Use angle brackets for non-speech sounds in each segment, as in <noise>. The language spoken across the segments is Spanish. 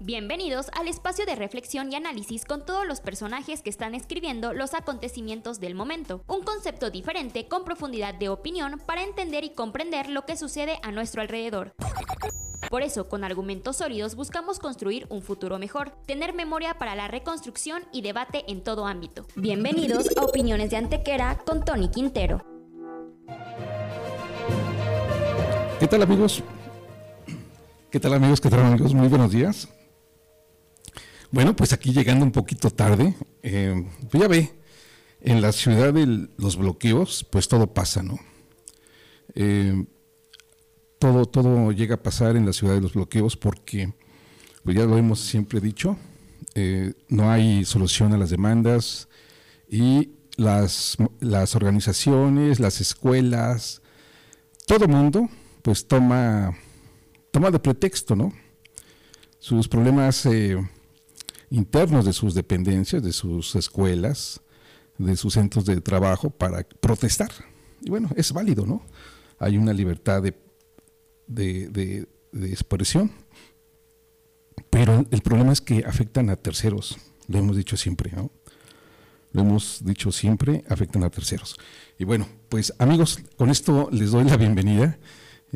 Bienvenidos al espacio de reflexión y análisis con todos los personajes que están escribiendo los acontecimientos del momento. Un concepto diferente con profundidad de opinión para entender y comprender lo que sucede a nuestro alrededor. Por eso, con argumentos sólidos buscamos construir un futuro mejor, tener memoria para la reconstrucción y debate en todo ámbito. Bienvenidos a Opiniones de Antequera con Tony Quintero. ¿Qué tal amigos? ¿Qué tal amigos? ¿Qué tal amigos? Muy buenos días. Bueno, pues aquí llegando un poquito tarde, eh, pues ya ve, en la ciudad de los bloqueos, pues todo pasa, ¿no? Eh, todo, todo llega a pasar en la ciudad de los bloqueos porque, pues ya lo hemos siempre dicho, eh, no hay solución a las demandas y las, las organizaciones, las escuelas, todo mundo, pues toma, toma de pretexto, ¿no? Sus problemas internos de sus dependencias, de sus escuelas, de sus centros de trabajo para protestar. Y bueno, es válido, ¿no? Hay una libertad de, de, expresión, pero el problema es que afectan a terceros, lo hemos dicho siempre, ¿no? Lo hemos dicho siempre, afectan a terceros. Y bueno, pues amigos, con esto les doy la bienvenida.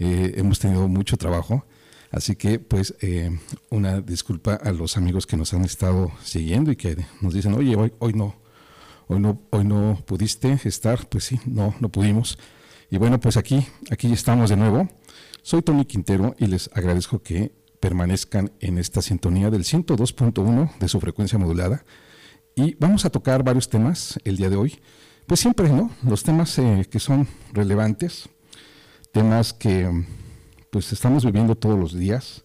Eh, hemos tenido mucho trabajo. Así que, pues, eh, una disculpa a los amigos que nos han estado siguiendo y que nos dicen, oye, hoy, hoy no, hoy no, hoy no pudiste estar, pues sí, no, no pudimos. Y bueno, pues aquí, aquí estamos de nuevo. Soy Tony Quintero y les agradezco que permanezcan en esta sintonía del 102.1 de su frecuencia modulada. Y vamos a tocar varios temas el día de hoy. Pues siempre, ¿no? Los temas eh, que son relevantes, temas que pues estamos viviendo todos los días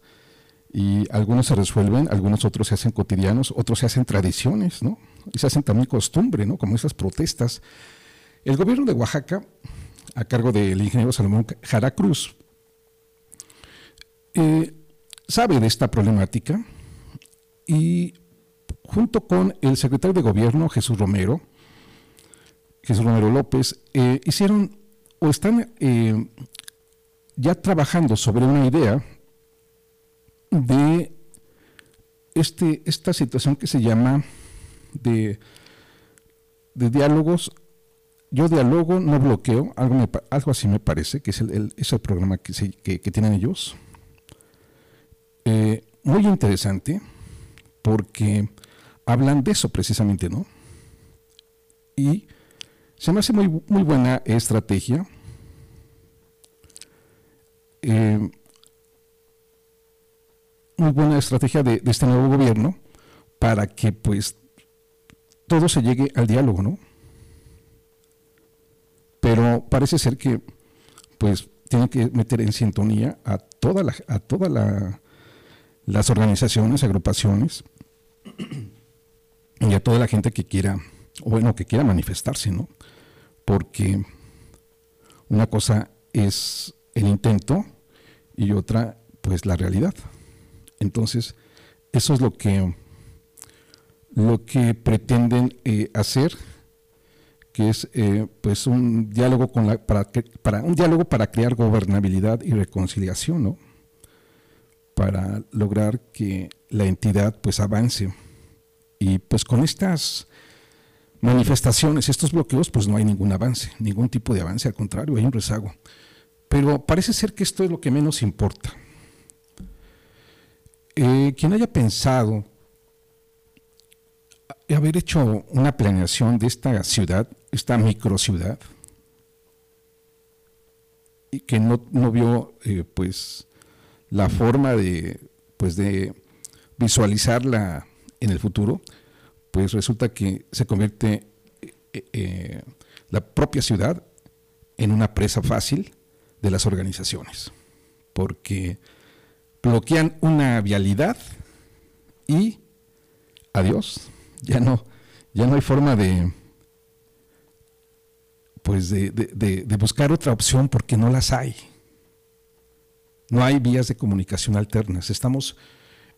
y algunos se resuelven, algunos otros se hacen cotidianos, otros se hacen tradiciones, ¿no? Y se hacen también costumbre, ¿no? Como esas protestas. El gobierno de Oaxaca, a cargo del ingeniero Salomón Jara Cruz, eh, sabe de esta problemática y junto con el secretario de gobierno, Jesús Romero, Jesús Romero López, eh, hicieron o están eh, ya trabajando sobre una idea de este, esta situación que se llama de, de diálogos. Yo dialogo, no bloqueo, algo, algo así me parece, que es el, programa que, que, tienen ellos. Eh, muy interesante, porque hablan de eso precisamente, ¿no? Y se me hace muy, muy buena estrategia eh, muy buena estrategia de, este nuevo gobierno para que pues todo se llegue al diálogo, ¿no? Pero parece ser que pues tiene que meter en sintonía a toda la, a todas las organizaciones, agrupaciones y a toda la gente que quiera, bueno, que quiera manifestarse, ¿no? Porque una cosa es el intento y otra pues la realidad. Entonces, eso es lo que, lo que pretenden eh, hacer, que es eh, pues un diálogo con la, para, para, un diálogo para crear gobernabilidad y reconciliación, ¿no? para lograr que la entidad pues avance. Y pues con estas manifestaciones, estos bloqueos, pues no hay ningún avance, ningún tipo de avance, al contrario, hay un rezago. Pero parece ser que esto es lo que menos importa. Eh, quien haya pensado haber hecho una planeación de esta ciudad, esta microciudad, y que no, vio eh, pues la forma de, pues de visualizarla en el futuro, pues resulta que se convierte eh, la propia ciudad en una presa fácil de las organizaciones, porque bloquean una vialidad y adiós, ya no, ya no hay forma de pues de, buscar otra opción porque no las hay. No hay vías de comunicación alternas. Estamos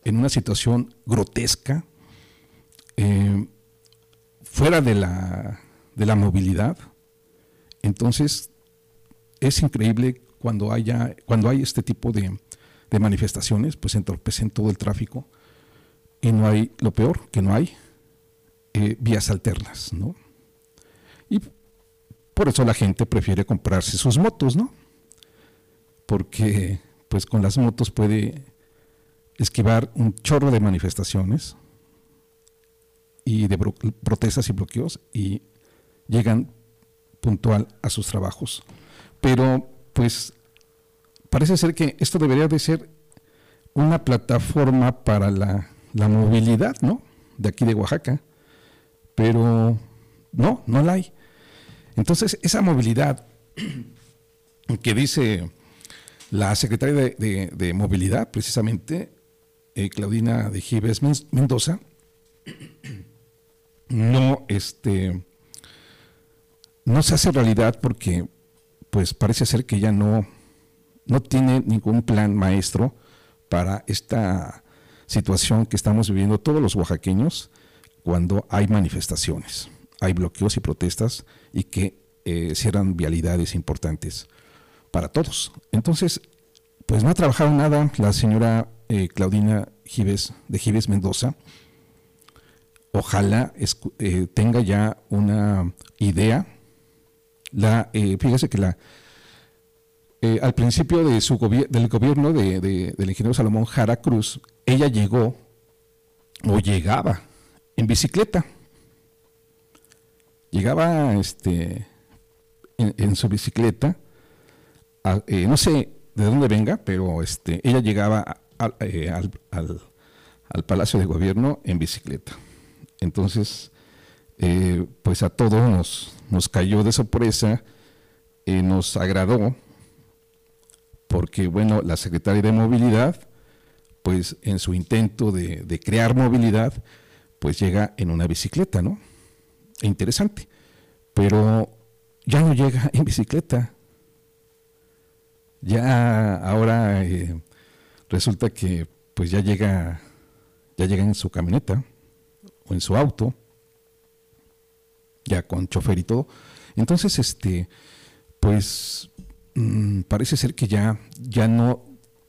en una situación grotesca, eh, fuera de la, de la movilidad. Entonces, es increíble cuando, haya, cuando hay este tipo de, manifestaciones, pues entorpecen todo el tráfico y no hay, lo peor, que no hay eh, vías alternas, ¿no? Y por eso la gente prefiere comprarse sus motos, ¿no? Porque pues con las motos puede esquivar un chorro de manifestaciones y de protestas y bloqueos y llegan puntual a sus trabajos. Pero pues parece ser que esto debería de ser una plataforma para la, movilidad, ¿no? De aquí de Oaxaca. Pero no, no la hay. Entonces, esa movilidad <clears throat> que dice la secretaria de, Movilidad, precisamente, eh, Claudina de Gives Mendoza, <clears throat> no, este, no se hace realidad porque, pues, parece ser que ya no, no tiene ningún plan maestro para esta situación que estamos viviendo todos los oaxaqueños cuando hay manifestaciones, hay bloqueos y protestas y que eh, cierran vialidades importantes para todos. Entonces, pues no ha trabajado nada la señora eh, Claudina Gives, de Gives Mendoza. Ojalá eh, tenga ya una idea. La, fíjese que la, al principio de su del gobierno de, del ingeniero Salomón Jara Cruz, ella llegó o llegaba en bicicleta. Llegaba este, en, su bicicleta, eh, no sé de dónde venga, pero este, ella llegaba eh, al, al, Palacio de Gobierno en bicicleta. Entonces, eh, pues a todos nos, nos cayó de sorpresa, nos agradó, porque bueno, la secretaria de Movilidad, pues en su intento de, de crear movilidad, pues llega en una bicicleta, ¿no? Interesante. Pero ya no llega en bicicleta. Ya ahora eh, resulta que pues ya llega, ya llega en su camioneta o en su auto, ya con chofer y todo. Entonces, este, pues mm, parece ser que ya, ya no,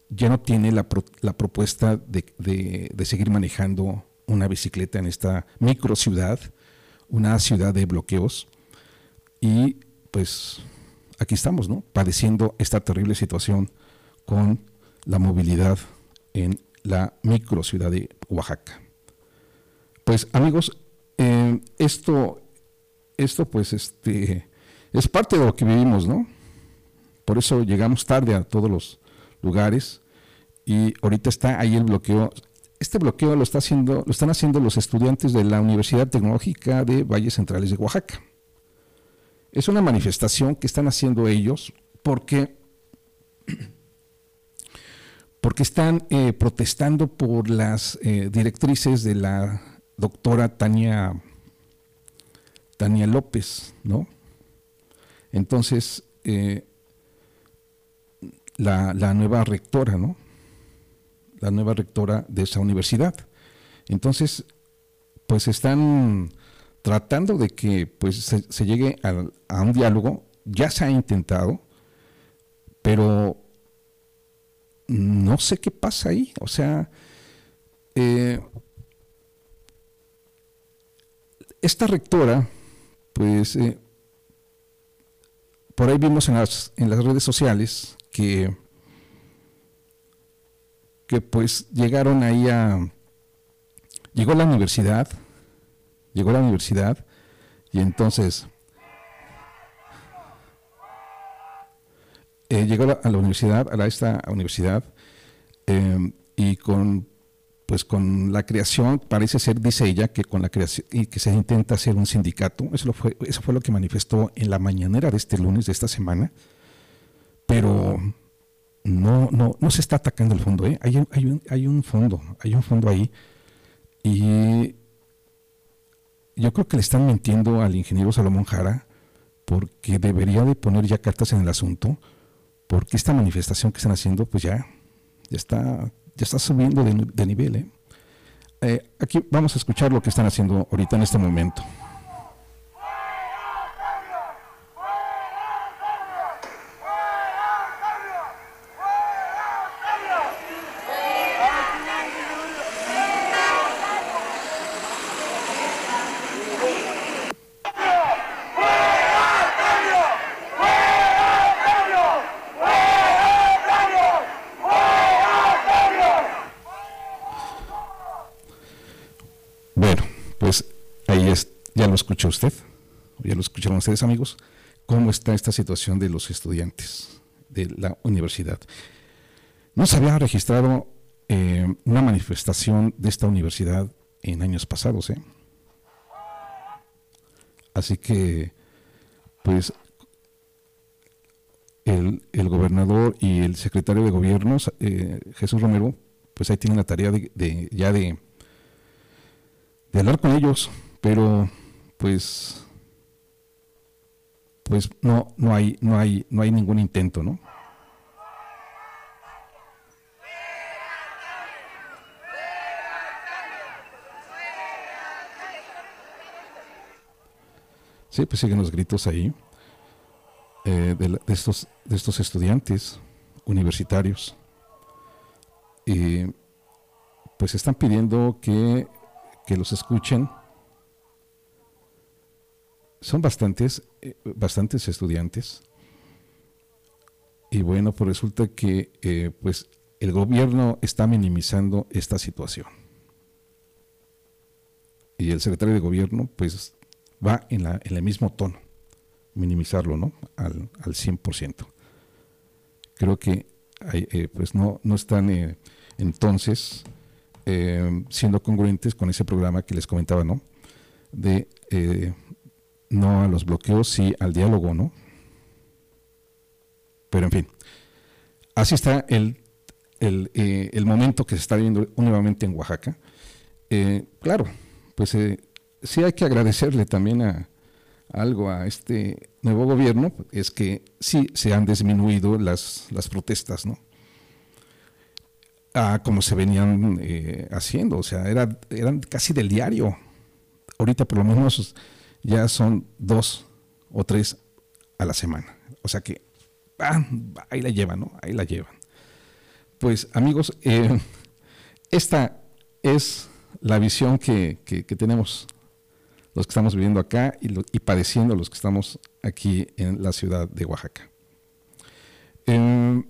ya no tiene la, la propuesta de, de, de seguir manejando una bicicleta en esta micro ciudad, una ciudad de bloqueos. Y pues aquí estamos, ¿no? Padeciendo esta terrible situación con la movilidad en la micro ciudad de Oaxaca. Pues amigos, eh, esto, esto pues este, es parte de lo que vivimos, ¿no? Por eso llegamos tarde a todos los lugares y ahorita está ahí el bloqueo. Este bloqueo lo, está haciendo, lo están haciendo los estudiantes de la Universidad Tecnológica de Valles Centrales de Oaxaca. Es una manifestación que están haciendo ellos porque, <clears throat> porque están eh, protestando por las eh, directrices de la doctora Tania, Tania López, ¿no? Entonces, eh, la, nueva rectora, ¿no? La nueva rectora de esa universidad. Entonces, pues están tratando de que pues, se, llegue a, un diálogo. Ya se ha intentado, pero no sé qué pasa ahí. O sea, eh, esta rectora, pues, eh, por ahí vimos en las, en las redes sociales que, que pues llegaron ahí a, llegó a la universidad, llegó a la universidad y entonces eh, llegó a la, universidad, a esta universidad, em, y con pues con la creación, parece ser, dice ella, que con la creación y que se intenta hacer un sindicato, eso, fue, eso fue lo que manifestó en la mañanera de este lunes de esta semana, pero no, no, no se está atacando el fondo, ¿eh? hay, hay, un, hay un fondo, hay un fondo ahí, y yo creo que le están mintiendo al ingeniero Salomón Jara porque debería de poner ya cartas en el asunto, porque esta manifestación que están haciendo, pues ya, ya está, ya está subiendo de, nivel. ¿eh? ¿eh? aquí vamos a escuchar lo que están haciendo ahorita en este momento. Escuchó usted, ya lo escucharon ustedes amigos, cómo está esta situación de los estudiantes de la universidad. No se había registrado eh, una manifestación de esta universidad en años pasados. ¿eh? Así que, pues, el, gobernador y el secretario de gobierno, eh, Jesús Romero, pues ahí tienen la tarea de, ya de hablar con ellos, pero pues pues no no hay no hay no hay ningún intento, ¿no? Sí, pues siguen los gritos ahí eh, de, estos, de estos estudiantes universitarios. Y pues están pidiendo que, los escuchen. Son bastantes, eh, bastantes estudiantes. Y bueno, pues resulta que eh, pues el gobierno está minimizando esta situación. Y el secretario de gobierno pues va en, la, en el mismo tono, minimizarlo ¿no? al, al 100%. Creo que eh, pues no, no están entonces siendo congruentes con ese programa que les comentaba, ¿no? De no a los bloqueos, sí al diálogo, ¿no? Pero en fin, así está el, el, el momento que se está viviendo nuevamente en Oaxaca. claro, pues sí hay que agradecerle también a, algo a este nuevo gobierno, es que sí se han disminuido las, las protestas, ¿no? A como se venían eh, haciendo, o sea, era, eran casi del diario. Ahorita por lo menos ya son dos o tres a la semana. O sea que ah, ahí la llevan, ¿no? Ahí la llevan. Pues amigos, eh, esta es la visión que, que tenemos los que estamos viviendo acá y, padeciendo los que estamos aquí en la ciudad de Oaxaca. Em,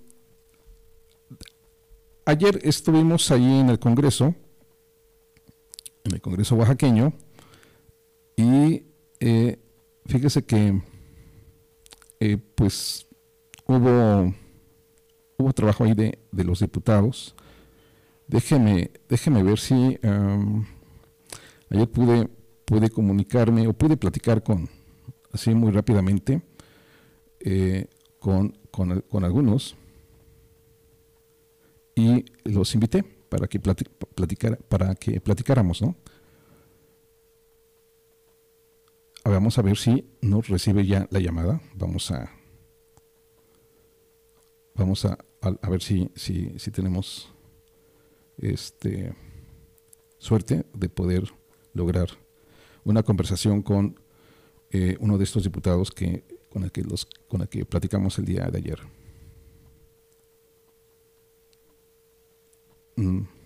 ayer estuvimos allí en el Congreso, en el Congreso oaxaqueño, y eh, fíjese que eh, pues hubo, hubo trabajo ahí de, los diputados. Déjeme, déjeme ver si ayer pude pude comunicarme o pude platicar con, así muy rápidamente, eh, con, con, algunos y los invité para que, platicar, para que platicáramos, ¿no? Vamos a ver si nos recibe ya la llamada. Vamos a vamos a, a, ver si, si, si, tenemos este suerte de poder lograr una conversación con eh, uno de estos diputados que, con, el que los, con el que platicamos el día de ayer. Mm.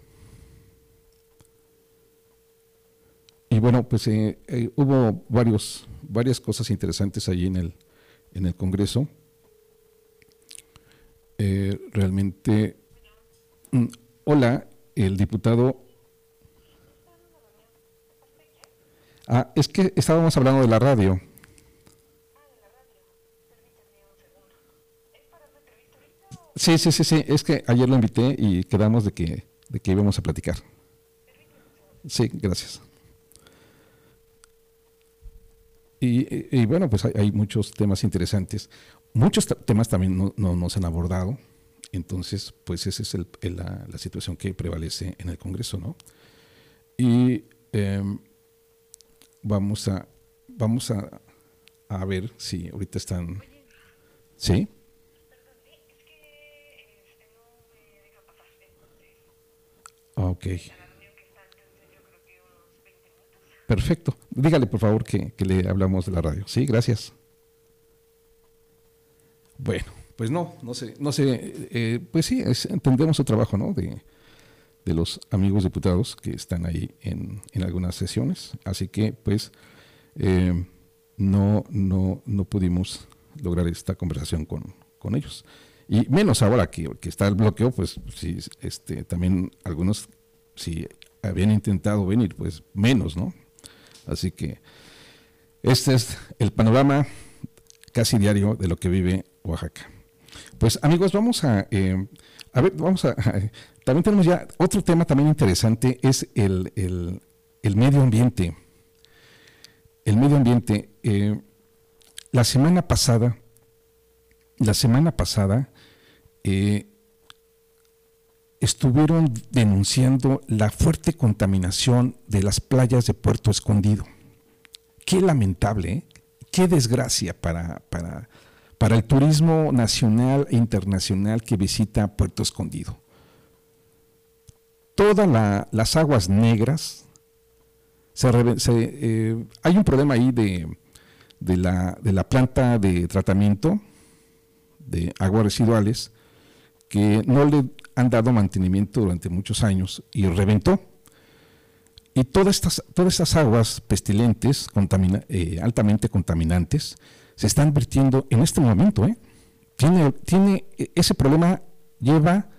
Bueno, pues eh, eh, hubo varios, varias cosas interesantes allí en el, en el Congreso. realmente, mm, hola, el diputado Ah, es que estábamos hablando de la radio. Sí, sí, sí, sí. Es que ayer lo invité y quedamos de que, de que íbamos a platicar. Sí, gracias. Y, bueno, pues hay, muchos temas interesantes. Muchos temas también no, no, se han abordado. Entonces, pues esa es la, la, situación que prevalece en el Congreso, ¿no? Y em, vamos a, vamos a, a ver si ahorita están. ¿Sí? Ok. Perfecto. Dígale, por favor, que, que, le hablamos de la radio. Sí, gracias. Bueno, pues no, no sé, no sé, eh, pues sí, entendemos el trabajo, ¿no? De, de los amigos diputados que están ahí en, en algunas sesiones. Así que, pues, eh, no, no, no pudimos lograr esta conversación con, con ellos. Y menos ahora que, que, está el bloqueo, pues sí, este, también algunos, si habían intentado venir, pues menos, ¿no? Así que, Este es el panorama casi diario de lo que vive Oaxaca. Pues amigos, vamos a, eh, a ver, vamos a, <laughs> también tenemos ya otro tema también interesante, es el, el, medio ambiente. El medio ambiente. Eh, la semana pasada, la semana pasada, eh, estuvieron denunciando la fuerte contaminación de las playas de Puerto Escondido. Qué lamentable, ¿eh? qué desgracia para, para, para, el turismo nacional e internacional que visita Puerto Escondido. Todas las aguas negras, eh, hay un problema ahí de, de, la, de la planta de tratamiento de aguas residuales que no le han dado mantenimiento durante muchos años y reventó. Y todas estas, todas estas aguas pestilentes, eh, altamente contaminantes, se están vertiendo en este momento. ¿eh? Tiene, tiene, ese problema lleva,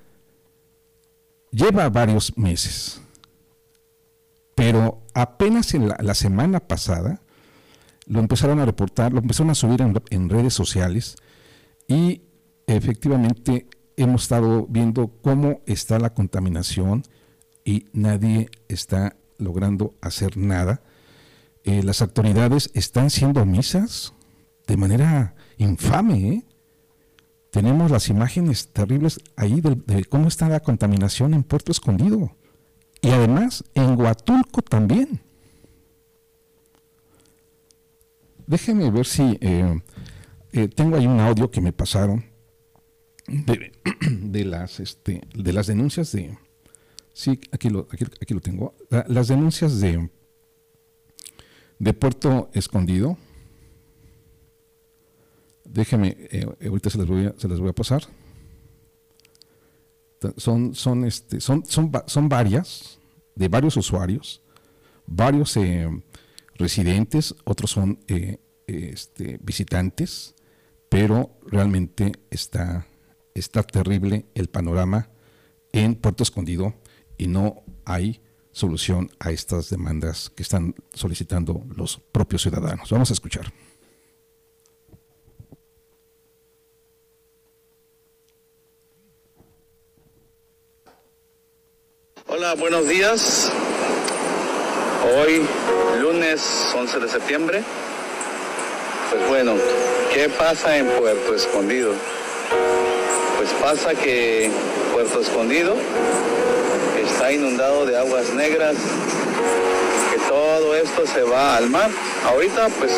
lleva varios meses. Pero apenas en la, semana pasada lo empezaron a reportar, lo empezaron a subir en redes sociales y efectivamente hemos estado viendo cómo está la contaminación y nadie está logrando hacer nada. Eh, las autoridades están siendo omisas de manera infame. ¿eh? Tenemos las imágenes terribles ahí de, cómo está la contaminación en Puerto Escondido. Y además en Huatulco también. Déjenme ver si eh, tengo ahí un audio que me pasaron <clears throat> de, las, este, de las denuncias de... Sí, aquí lo, aquí, lo tengo. las denuncias de, de Puerto Escondido. Déjeme, eh, ahorita se las, voy a, se las voy a pasar. Son, son, este, son, son, son varias, de varios usuarios, varios eh, residentes, otros son eh, este, visitantes, pero realmente está está terrible el panorama en Puerto Escondido y no hay solución a estas demandas que están solicitando los propios ciudadanos. Vamos a escuchar. Hola, buenos días. Hoy, lunes 11 de septiembre. Pues bueno, ¿qué pasa en Puerto Escondido? Pues pasa que Puerto Escondido está inundado de aguas negras, que todo esto se va al mar. Ahorita pues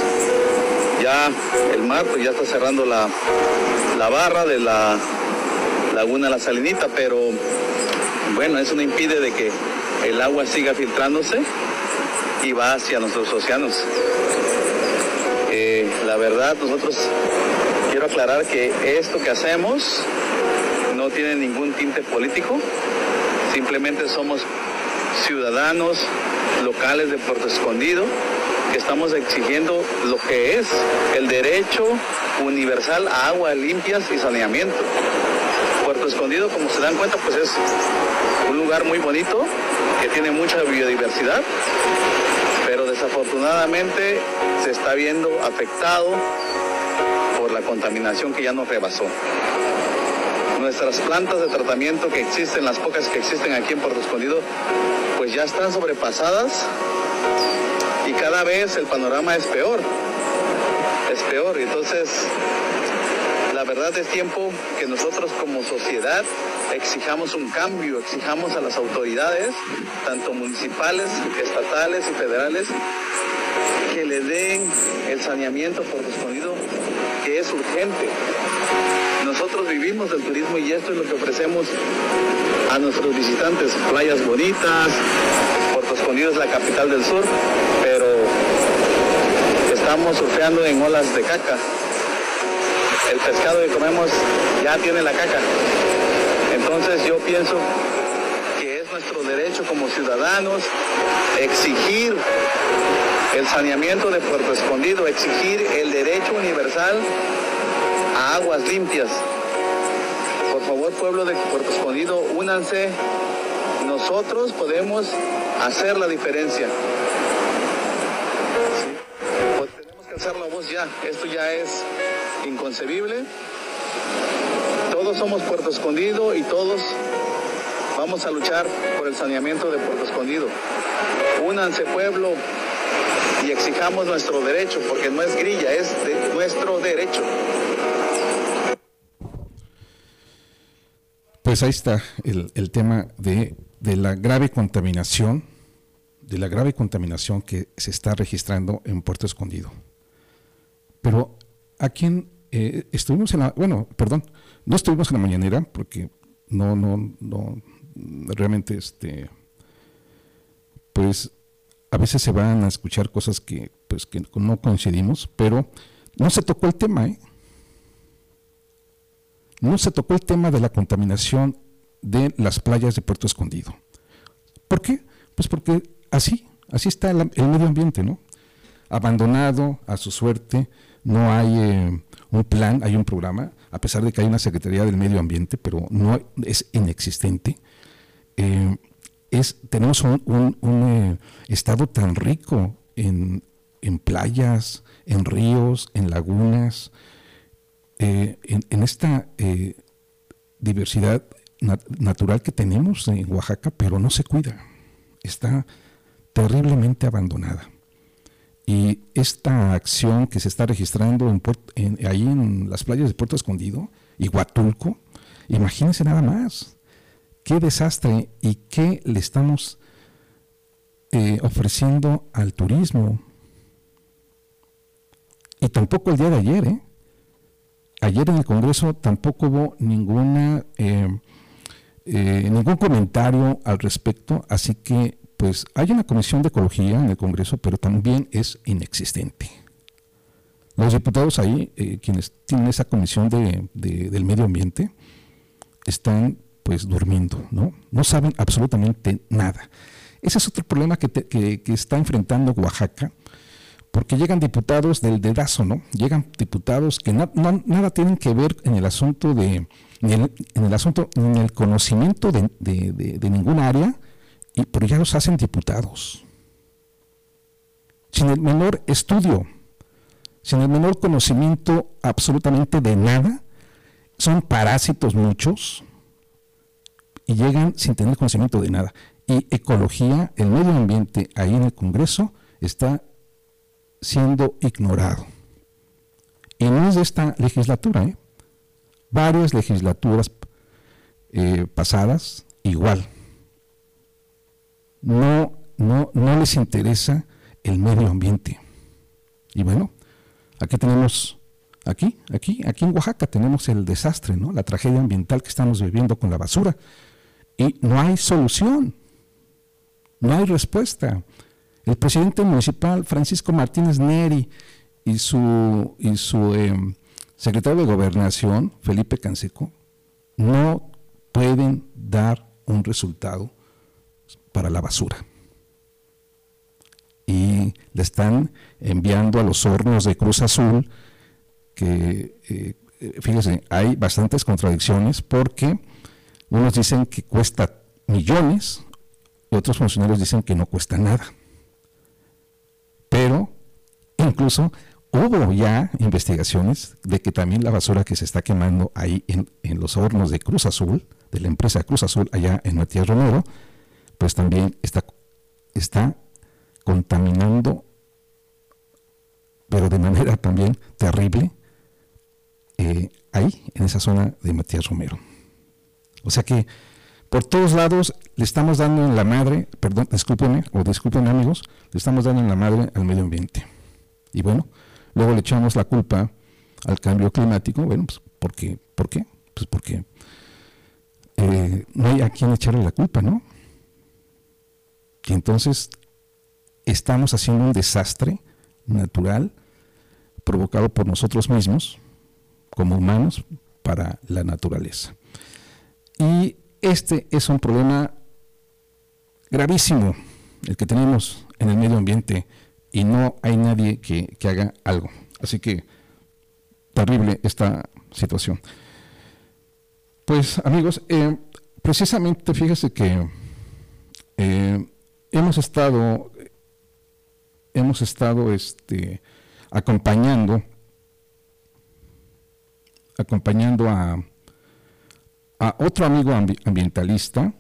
ya el mar pues ya está cerrando la, la barra de la laguna La Salinita, pero bueno, eso no impide de que el agua siga filtrándose y va hacia nuestros océanos. Eh, la verdad, nosotros quiero aclarar que esto que hacemos no tiene ningún tinte político, simplemente somos ciudadanos locales de Puerto Escondido que estamos exigiendo lo que es el derecho universal a aguas limpias y saneamiento. Puerto Escondido, como se dan cuenta, pues es un lugar muy bonito que tiene mucha biodiversidad, pero desafortunadamente se está viendo afectado por la contaminación que ya nos rebasó nuestras plantas de tratamiento que existen, las pocas que existen aquí en Puerto Escondido, pues ya están sobrepasadas y cada vez el panorama es peor, es peor. Entonces, la verdad es tiempo que nosotros como sociedad exijamos un cambio, exijamos a las autoridades, tanto municipales, estatales y federales, que le den el saneamiento por Escondido, es urgente. Nosotros vivimos del turismo y esto es lo que ofrecemos a nuestros visitantes. Playas bonitas, Puerto Escondido es la capital del sur, pero estamos surfeando en olas de caca. El pescado que comemos ya tiene la caca. Entonces yo pienso que es nuestro derecho como ciudadanos exigir el saneamiento de Puerto Escondido, exigir el derecho universal aguas limpias. Por favor, pueblo de Puerto Escondido, únanse. Nosotros podemos hacer la diferencia. Pues tenemos alzar la voz ya. Esto ya es inconcebible. Todos somos Puerto Escondido y todos vamos a luchar por el saneamiento de Puerto Escondido. Únanse pueblo y exijamos nuestro derecho, porque no es grilla, es de nuestro derecho. Pues ahí está el, el tema de, de la grave contaminación, de la grave contaminación que se está registrando en Puerto Escondido. Pero a quién eh, estuvimos en la, bueno, perdón, no estuvimos en la mañanera porque no, no, no, realmente, este, pues a veces se van a escuchar cosas que, pues, que no coincidimos, pero no se tocó el tema, ¿eh? No se tocó el tema de la contaminación de las playas de Puerto Escondido. ¿Por qué? Pues porque así, así está el, medio ambiente, ¿no? Abandonado a su suerte, no hay eh, un plan, hay un programa, a pesar de que hay una Secretaría del Medio Ambiente, pero no es inexistente. Eh, es, tenemos un, eh, estado tan rico en, playas, en ríos, en lagunas, en, esta diversidad natural que tenemos en Oaxaca, pero no se cuida. Está terriblemente abandonada. Y esta acción que se está registrando en, ahí en las playas de Puerto Escondido y Huatulco, imagínense nada más, qué desastre y qué le estamos eh, ofreciendo al turismo. Y tampoco el día de ayer, ¿eh? Ayer en el Congreso tampoco hubo ninguna, eh, ningún comentario al respecto, así que pues hay una comisión de ecología en el Congreso, pero también es inexistente. Los diputados ahí, eh, quienes tienen esa comisión de, del medio ambiente, están pues durmiendo, ¿no? No saben absolutamente nada. Ese es otro problema que, que, está enfrentando Oaxaca, porque llegan diputados del dedazo, ¿no? Llegan diputados que nada tienen que ver en el asunto de, en el, asunto, en el conocimiento de, de ninguna área, y, pero ya los hacen diputados. Sin el menor estudio, sin el menor conocimiento absolutamente de nada, son parásitos muchos y llegan sin tener conocimiento de nada. Y ecología, el medio ambiente ahí en el Congreso está siendo ignorado. Y no es de esta legislatura, ¿eh? varias legislaturas eh, pasadas igual no, no, no les interesa el medio ambiente. Y bueno, aquí tenemos, aquí, aquí, aquí en Oaxaca tenemos el desastre, ¿no? La tragedia ambiental que estamos viviendo con la basura. Y no hay solución, no hay respuesta. El presidente municipal, Francisco Martínez Neri, y su, y su em, secretario de Gobernación, Felipe Canseco, no pueden dar un resultado para la basura. Y le están enviando a los hornos de Cruz Azul, que eh, fíjense, hay bastantes contradicciones porque unos dicen que cuesta millones y otros funcionarios dicen que no cuesta nada. Pero incluso hubo ya investigaciones de que también la basura que se está quemando ahí en, los hornos de Cruz Azul, de la empresa Cruz Azul allá en Matías Romero, pues también está, está contaminando, pero de manera también terrible, eh, ahí, en esa zona de Matías Romero. O sea que por todos lados le estamos dando en la madre, perdón, discúlpenme, o disculpen amigos, le estamos dando en la madre al medio ambiente. Y bueno, luego le echamos la culpa al cambio climático, bueno, pues porque, ¿por qué? Pues porque eh, no hay a quien echarle la culpa, ¿no? que entonces estamos haciendo un desastre natural provocado por nosotros mismos, como humanos, para la naturaleza. Y este es un problema gravísimo, el que tenemos en el medio ambiente, y no hay nadie que, haga algo. Así que terrible esta situación. Pues amigos, eh, precisamente fíjese que eh, hemos estado, hemos estado este, acompañando, acompañando a, a otro amigo ambientalista,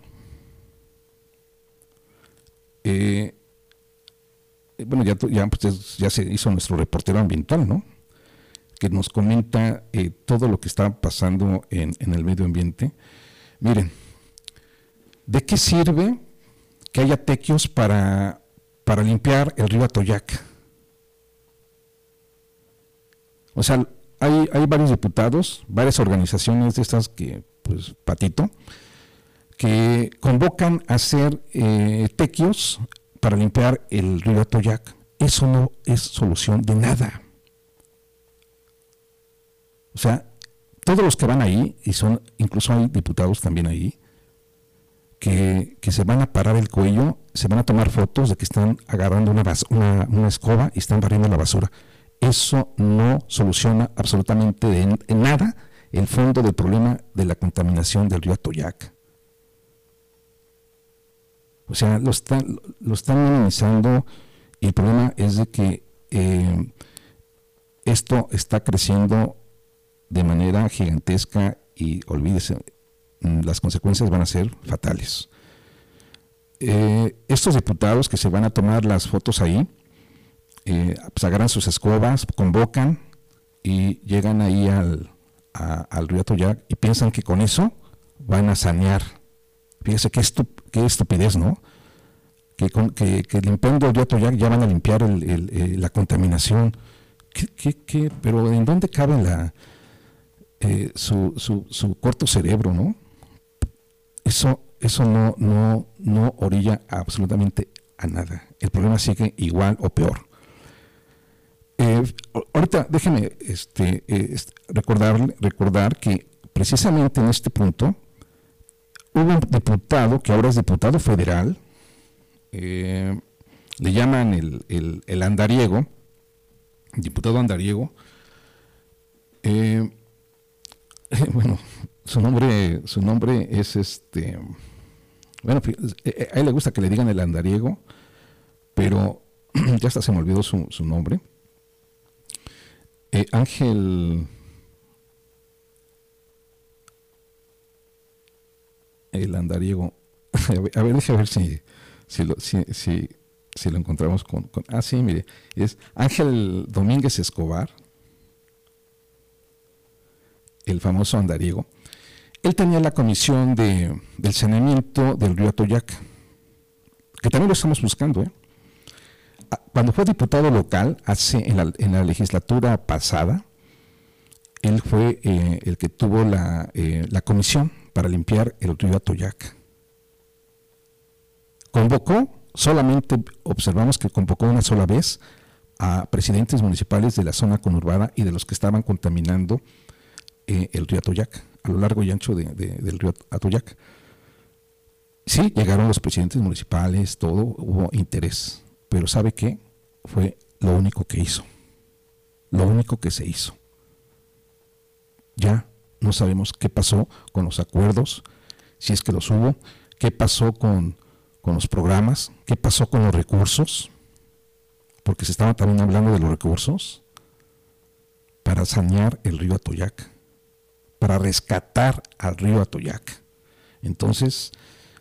eh, bueno, ya, ya, pues, ya, se hizo nuestro reportero ambiental, ¿no? Que nos comenta eh, todo lo que está pasando en, en, el medio ambiente. Miren, ¿de qué sirve que haya tequios para, para limpiar el río Atoyac? O sea, hay, hay varios diputados, varias organizaciones de estas que, pues, patito, que convocan a hacer eh, tequios para limpiar el río Atoyac. Eso no es solución de nada. O sea, todos los que van ahí, y son, incluso hay diputados también ahí, que, se van a parar el cuello, se van a tomar fotos de que están agarrando una, una, una escoba y están barriendo la basura. Eso no soluciona absolutamente en, nada el fondo del problema de la contaminación del río Atoyac. O sea, lo están, lo están minimizando y el problema es de que eh, esto está creciendo de manera gigantesca y olvídese, mm, las consecuencias van a ser fatales. Eh, estos diputados que se van a tomar las fotos ahí, eh, agarran sus escobas, convocan y llegan ahí al, al río Atoyac y piensan que con eso van a sanear Fíjese qué, qué estupidez, ¿no? Que, que, limpiando el río ya van a limpiar el, la contaminación. ¿Qué, qué, pero ¿en dónde cabe la, eh, su, su, su, corto cerebro, no? Eso, eso no, no, no orilla absolutamente a nada. El problema sigue igual o peor. Eh, ahorita déjeme este, eh, recordar, que precisamente en este punto hubo un diputado que ahora es diputado federal, eh, le llaman el, andariego, diputado andariego. <laughs> Bueno, su nombre, su nombre es este, bueno, a él le gusta que le digan el andariego, pero <clears throat> ya hasta se me olvidó su, su nombre. Ángel el andariego. <laughs> a ver, déjame ver si, si, lo, si, si, lo encontramos con, Ah, sí, mire, es Ángel Domínguez Escobar, el famoso andariego. Él tenía la comisión de, del saneamiento del río Atoyac, que también lo estamos buscando. ¿eh? Cuando fue diputado local, hace en la, en la legislatura pasada, él fue eh, el que tuvo la, eh, la comisión para limpiar el río Atoyac. Convocó, solamente observamos que convocó una sola vez a presidentes municipales de la zona conurbada y de los que estaban contaminando eh, el río Atoyac, a lo largo y ancho del río Atoyac. Sí, llegaron los presidentes municipales, todo, hubo interés, pero ¿sabe qué? Fue lo único que hizo, lo único que se hizo. Ya no sabemos qué pasó con los acuerdos, si es que los hubo, qué pasó con, los programas, qué pasó con los recursos, porque se estaba también hablando de los recursos para sanear el río Atoyac, para rescatar al río Atoyac. Entonces,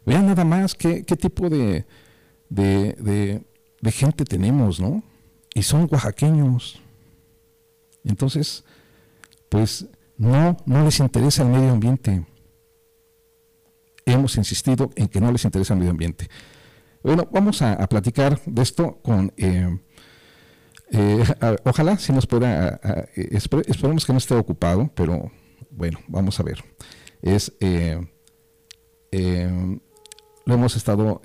vean nada más qué, tipo de, de, de, gente tenemos, ¿no? Y son oaxaqueños. Entonces, pues no, no les interesa el medio ambiente. Hemos insistido en que no les interesa el medio ambiente. Bueno, vamos a, platicar de esto con... Eh, eh, ojalá si nos pueda... esperemos que no esté ocupado, pero bueno, vamos a ver. Es... Eh, lo hemos estado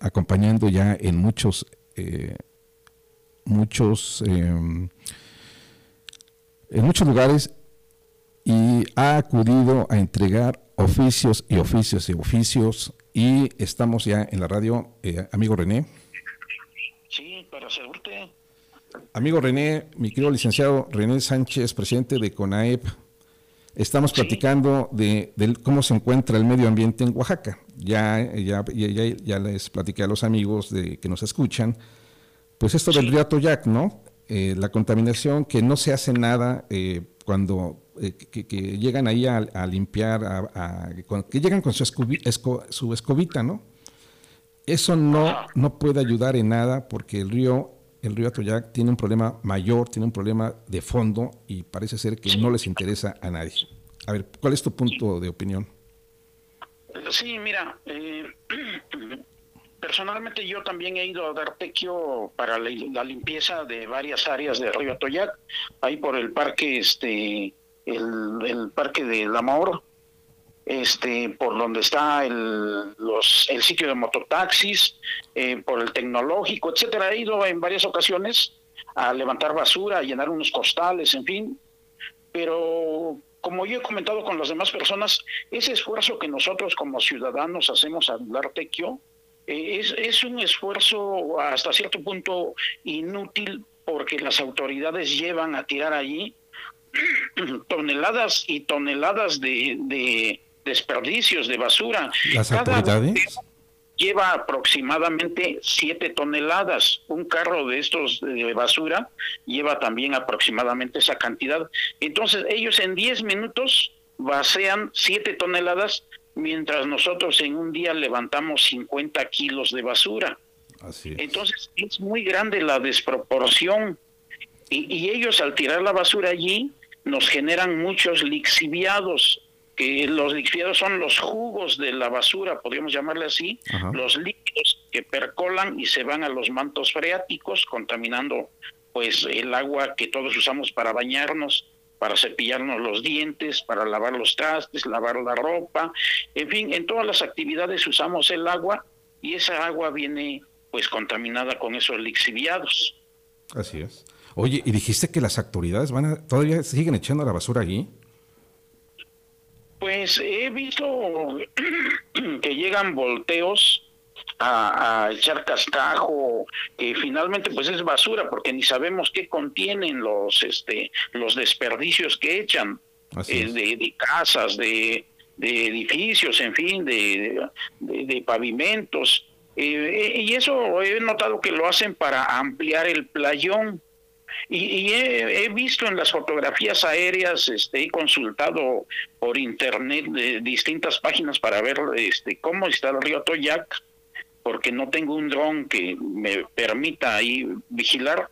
acompañando ya en muchos... muchos... en muchos lugares y ha acudido a entregar oficios y oficios y oficios y estamos ya en la radio, eh, amigo René. Sí, para servirte. Amigo René, mi querido licenciado René Sánchez, presidente de CONAEP, estamos platicando de, cómo se encuentra el medio ambiente en Oaxaca. Ya, ya, ya, les platiqué a los amigos de, que nos escuchan, pues esto del río Atoyac, ¿no? eh, la contaminación, que no se hace nada eh, cuando que, llegan ahí a, limpiar, a, que llegan con su, su escobita, ¿no? Eso no, no puede ayudar en nada porque el río, el río Atoyac tiene un problema mayor, tiene un problema de fondo y parece ser que no les interesa a nadie. A ver, ¿cuál es tu punto de opinión? Sí, mira, eh, <clears throat> personalmente yo también he ido a dar tequio para la, limpieza de varias áreas de Río Atoyac, ahí por el parque, este, el, parque del Amor, este, por donde está el, los, el sitio de mototaxis, eh, por el tecnológico, etcétera. He ido en varias ocasiones a levantar basura, a llenar unos costales, en fin. Pero como yo he comentado con las demás personas, ese esfuerzo que nosotros como ciudadanos hacemos al dar tequio eh, es, es un esfuerzo hasta cierto punto inútil porque las autoridades llevan a tirar allí <clears throat> toneladas y toneladas de, desperdicios de basura. ¿Las autoridades? Lleva aproximadamente 7 toneladas. Un carro de estos de basura lleva también aproximadamente esa cantidad. Entonces ellos en 10 minutos vacían 7 toneladas, mientras nosotros en un día levantamos 50 kilos de basura. Así Entonces es muy grande la desproporción. Y, y ellos al tirar la basura allí nos generan muchos lixiviados, que los lixiviados son los jugos de la basura, podríamos llamarle así, los líquidos que percolan y se van a los mantos freáticos, contaminando pues el agua que todos usamos para bañarnos, para cepillarnos los dientes, para lavar los trastes, lavar la ropa, en fin, en todas las actividades usamos el agua y esa agua viene pues contaminada con esos lixiviados. Así es. Oye, y dijiste que las autoridades van a, todavía siguen echando la basura allí. Pues he visto <clears throat> que llegan volteos a, echar cascajo, que finalmente pues es basura porque ni sabemos qué contienen los este los desperdicios que echan. Eh, de, casas, de, edificios, en fin, de, de pavimentos. Eh, y eso he notado que lo hacen para ampliar el playón y, he, visto en las fotografías aéreas, este, he consultado por internet distintas páginas para ver este, cómo está el río Toyac, porque no tengo un dron que me permita ahí vigilar.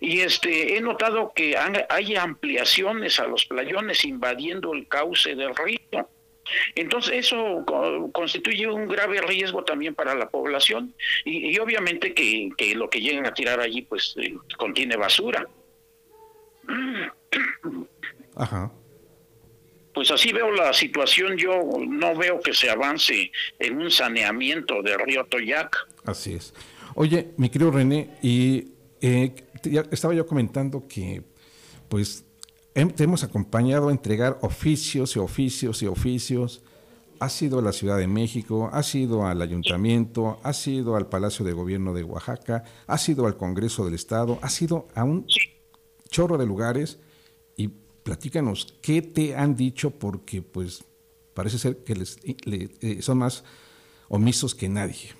Y este, he notado que hay ampliaciones a los playones invadiendo el cauce del río. Entonces eso constituye un grave riesgo también para la población y, obviamente que, lo que llegan a tirar allí pues eh, contiene basura. Ajá. Pues así veo la situación, yo no veo que se avance en un saneamiento del río Toyac. Así es. Oye, mi querido René, y eh, estaba yo comentando que pues te hemos acompañado a entregar oficios y oficios y oficios. Ha sido a la Ciudad de México, ha sido al Ayuntamiento, ha sido al Palacio de Gobierno de Oaxaca, ha sido al Congreso del Estado, ha sido a un chorro de lugares y platícanos qué te han dicho porque pues parece ser que les, eh, son más omisos que nadie.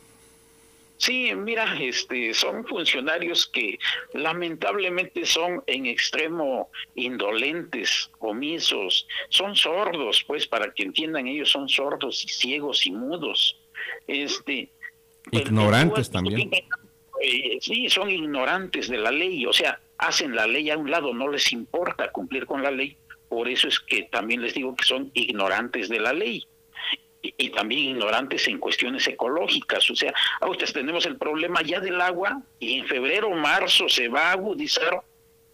Sí, mira, este, son funcionarios que lamentablemente son en extremo indolentes, omisos, son sordos, pues para que entiendan ellos son sordos y ciegos y mudos. Este, ignorantes también. Eh, sí, son ignorantes de la ley, o sea, hacen la ley a un lado, no les importa cumplir con la ley, por eso es que también les digo que son ignorantes de la ley y, también ignorantes en cuestiones ecológicas. O sea, ahorita tenemos el problema ya del agua y en febrero o marzo se va a agudizar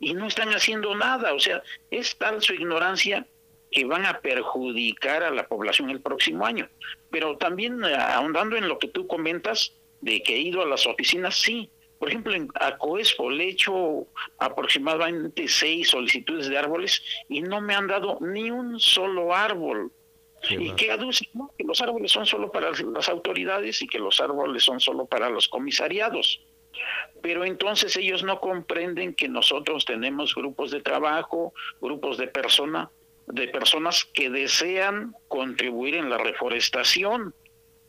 y no están haciendo nada. O sea, es tal su ignorancia que van a perjudicar a la población el próximo año. Pero también eh, ahondando en lo que tú comentas de que he ido a las oficinas, sí. Por ejemplo, en Acoespo le he hecho aproximadamente seis solicitudes de árboles y no me han dado ni un solo árbol y que aducen que los árboles son solo para las autoridades y que los árboles son solo para los comisariados. Pero entonces ellos no comprenden que nosotros tenemos grupos de trabajo, grupos de persona, de personas que desean contribuir en la reforestación.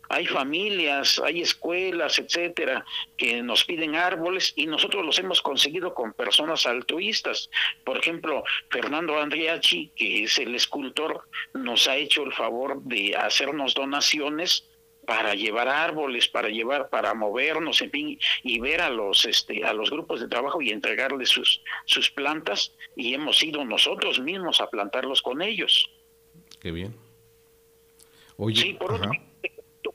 Hay familias, hay escuelas, etcétera, que nos piden árboles y nosotros los hemos conseguido con personas altruistas. Por ejemplo, Fernando Andriachi, que es el escultor, nos ha hecho el favor de hacernos donaciones para llevar árboles, para llevar, para movernos, en fin, y ver a los este, a los grupos de trabajo y entregarles sus sus plantas, y hemos ido nosotros mismos a plantarlos con ellos. Qué bien. Oye, sí, por otro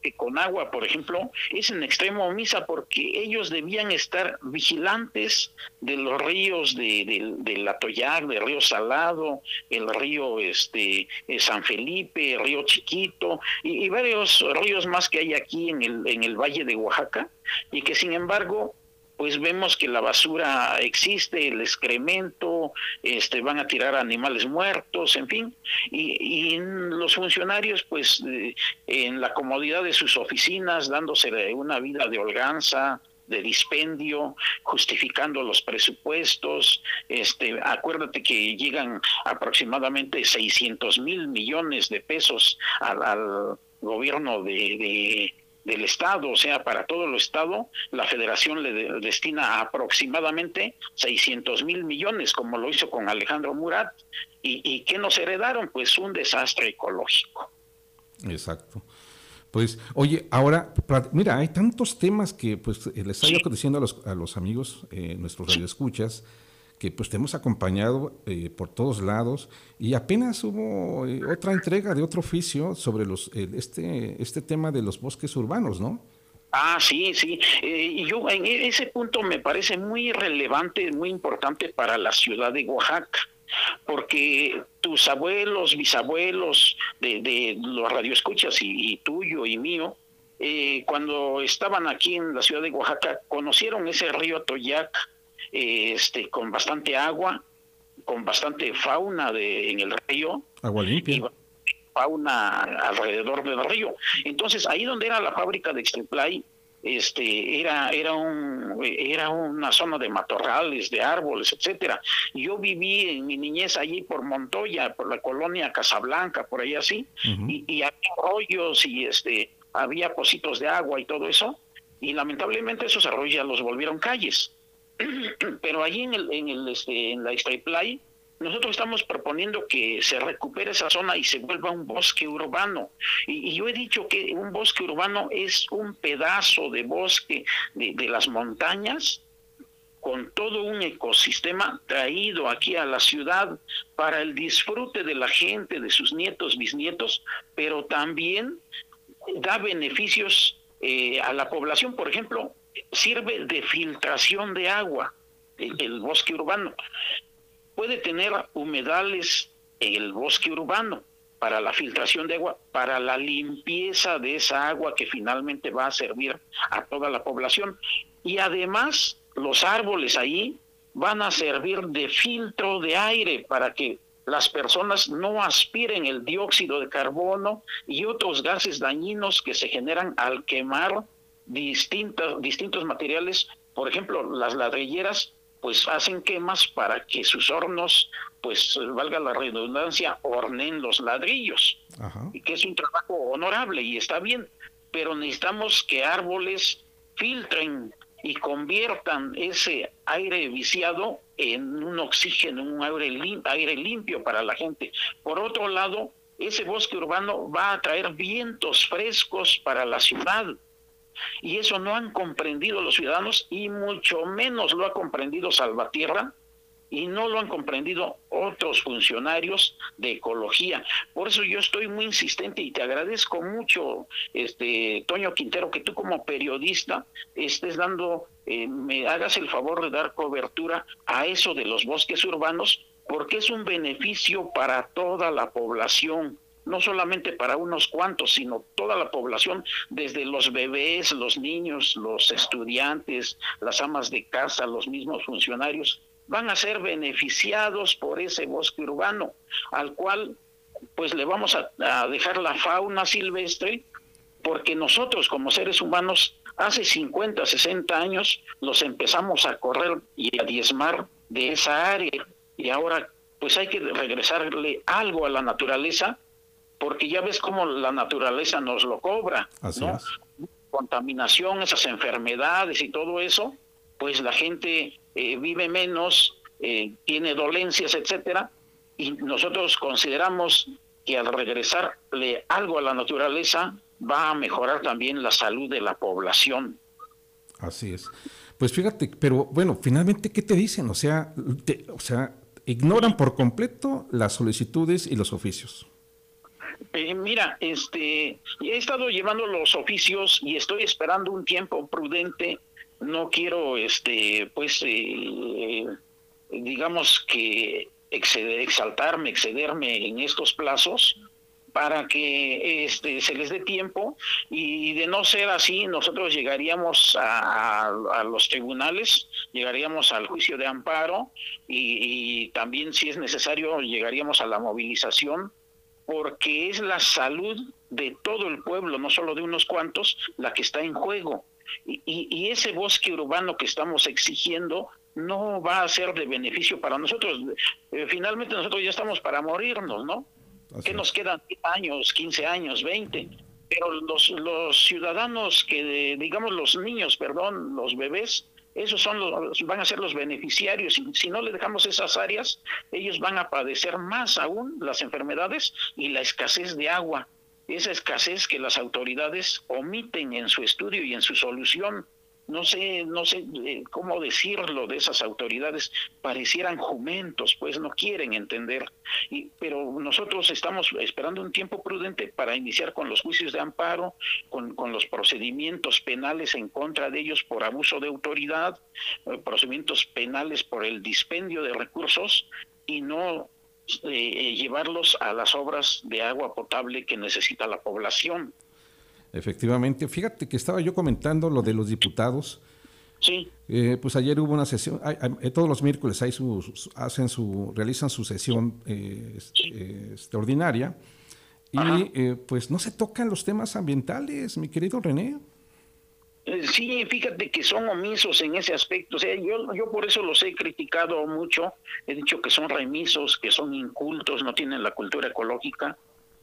que con agua, por ejemplo, es en extremo omisa porque ellos debían estar vigilantes de los ríos de, del Atoyac, del río Salado, el río este eh, San Felipe, el río Chiquito y, varios ríos más que hay aquí en el, en el Valle de Oaxaca y que sin embargo pues vemos que la basura existe, el excremento, este, van a tirar animales muertos, en fin, y, y los funcionarios, pues, eh, en la comodidad de sus oficinas, dándose una vida de holganza, de dispendio, justificando los presupuestos. Este, acuérdate que llegan aproximadamente 600 mil millones de pesos al, gobierno de del Estado, o sea, para todo el Estado, la Federación le destina aproximadamente 600 mil millones, como lo hizo con Alejandro Murat. ¿Y, y qué nos heredaron? Pues un desastre ecológico. Exacto. Pues, oye, ahora, mira, hay tantos temas que pues les estoy diciendo a los, a los amigos, eh, nuestros radioescuchas, que pues te hemos acompañado eh, por todos lados y apenas hubo eh, otra entrega de otro oficio sobre los este este tema de los bosques urbanos, ¿no? Ah, sí, sí. Eh, y yo en e, ese punto me parece muy relevante, muy importante para la ciudad de Oaxaca, porque tus abuelos, bisabuelos de, de los radioescuchas y, tuyo y mío, cuando estaban aquí en la ciudad de Oaxaca, conocieron ese río Toyac, este, con bastante agua, con bastante fauna de, en el río. Agua limpia. Y fauna alrededor del río. Entonces, ahí donde era la fábrica de Extemplay, este era era un era una zona de matorrales de árboles etcétera yo viví en mi niñez allí por Montoya por la colonia Casablanca por ahí así y, y, había arroyos y este había pocitos de agua y todo eso y lamentablemente esos arroyos ya los volvieron calles <clears throat> pero allí en, el, en, el, este, la nosotros estamos proponiendo que se recupere esa zona y se vuelva un bosque urbano. Y, yo he dicho que un bosque urbano es un pedazo de bosque de, de, las montañas con todo un ecosistema traído aquí a la ciudad para el disfrute de la gente, de sus nietos, bisnietos, pero también da beneficios eh, a la población. Por ejemplo, sirve de filtración de agua, el, bosque urbano. Puede tener humedales en el bosque urbano para la filtración de agua, para la limpieza de esa agua que finalmente va a servir a toda la población. Y además, los árboles ahí van a servir de filtro de aire para que las personas no aspiren el dióxido de carbono y otros gases dañinos que se generan al quemar distintos, distintos materiales, por ejemplo, las ladrilleras pues hacen quemas para que sus hornos, pues valga la redundancia, hornen los ladrillos, y que es un trabajo honorable y está bien, pero necesitamos que árboles filtren y conviertan ese aire viciado en un oxígeno, un aire, aire limpio para la gente. Por otro lado, ese bosque urbano va a traer vientos frescos para la ciudad y eso no han comprendido los ciudadanos y mucho menos lo ha comprendido Salvatierra y no lo han comprendido otros funcionarios de ecología. Por eso yo estoy muy insistente y te agradezco mucho, este Toño Quintero, que tú como periodista estés dando, eh, me hagas el favor de dar cobertura a eso de los bosques urbanos, porque es un beneficio para toda la población no solamente para unos cuantos, sino toda la población, desde los bebés, los niños, los estudiantes, las amas de casa, los mismos funcionarios, van a ser beneficiados por ese bosque urbano, al cual pues le vamos a, dejar la fauna silvestre, porque nosotros como seres humanos hace 50, 60 años los empezamos a correr y a diezmar de esa área. Y ahora pues hay que regresarle algo a la naturaleza porque ya ves cómo la naturaleza nos lo cobra, Así ¿no? es. Contaminación, esas enfermedades y todo eso, pues la gente eh, vive menos, eh, tiene dolencias, etcétera, y nosotros consideramos que al regresarle algo a la naturaleza va a mejorar también la salud de la población. Así es. Pues fíjate, pero bueno, finalmente, ¿qué te dicen? O sea, te- o sea, ignoran por completo las solicitudes y los oficios. Eh, mira, este, he estado llevando los oficios y estoy esperando un tiempo prudente. No quiero, este, pues, eh, digamos que exaltarme, excederme en estos plazos para que este, se les dé tiempo y de no ser así nosotros llegaríamos a, los tribunales, llegaríamos al juicio de amparo y también si es necesario llegaríamos a la movilización porque es la salud de todo el pueblo, no solo de unos cuantos, la que está en juego. Y, y- y ese bosque urbano que estamos exigiendo no va a ser de beneficio para nosotros. Eh, finalmente nosotros ya estamos para morirnos, ¿no? Así es. nos quedan 10 años, 15 años, 20? Pero los, los ciudadanos que, digamos los niños, perdón, los bebés, esos son los, van a ser los beneficiarios. Y si no le dejamos esas áreas, ellos van a padecer más aún las enfermedades y la escasez de agua. Esa escasez que las autoridades omiten en su estudio y en su solución. No sé, no sé eh, cómo decirlo de esas autoridades, parecieran jumentos, pues no quieren entender. Y, pero nosotros estamos esperando un tiempo prudente para iniciar con los juicios de amparo, con, con los procedimientos penales en contra de ellos por abuso de autoridad, eh, procedimientos penales por el dispendio de recursos y no eh, llevarlos a las obras de agua potable que necesita la población. Efectivamente. Fíjate que estaba yo comentando lo de los diputados. Sí, Eh, pues ayer hubo una sesión, hay- hay- eh, todos los miércoles hay su, su- hacen su, realizan su sesión eh, este, este, ordinaria y eh, pues no se tocan los temas ambientales, mi querido René. Eh, Sí, fíjate que son omisos en ese aspecto. O sea, yo, yo por eso los he criticado mucho. He dicho que son remisos, que son incultos, no tienen la cultura ecológica,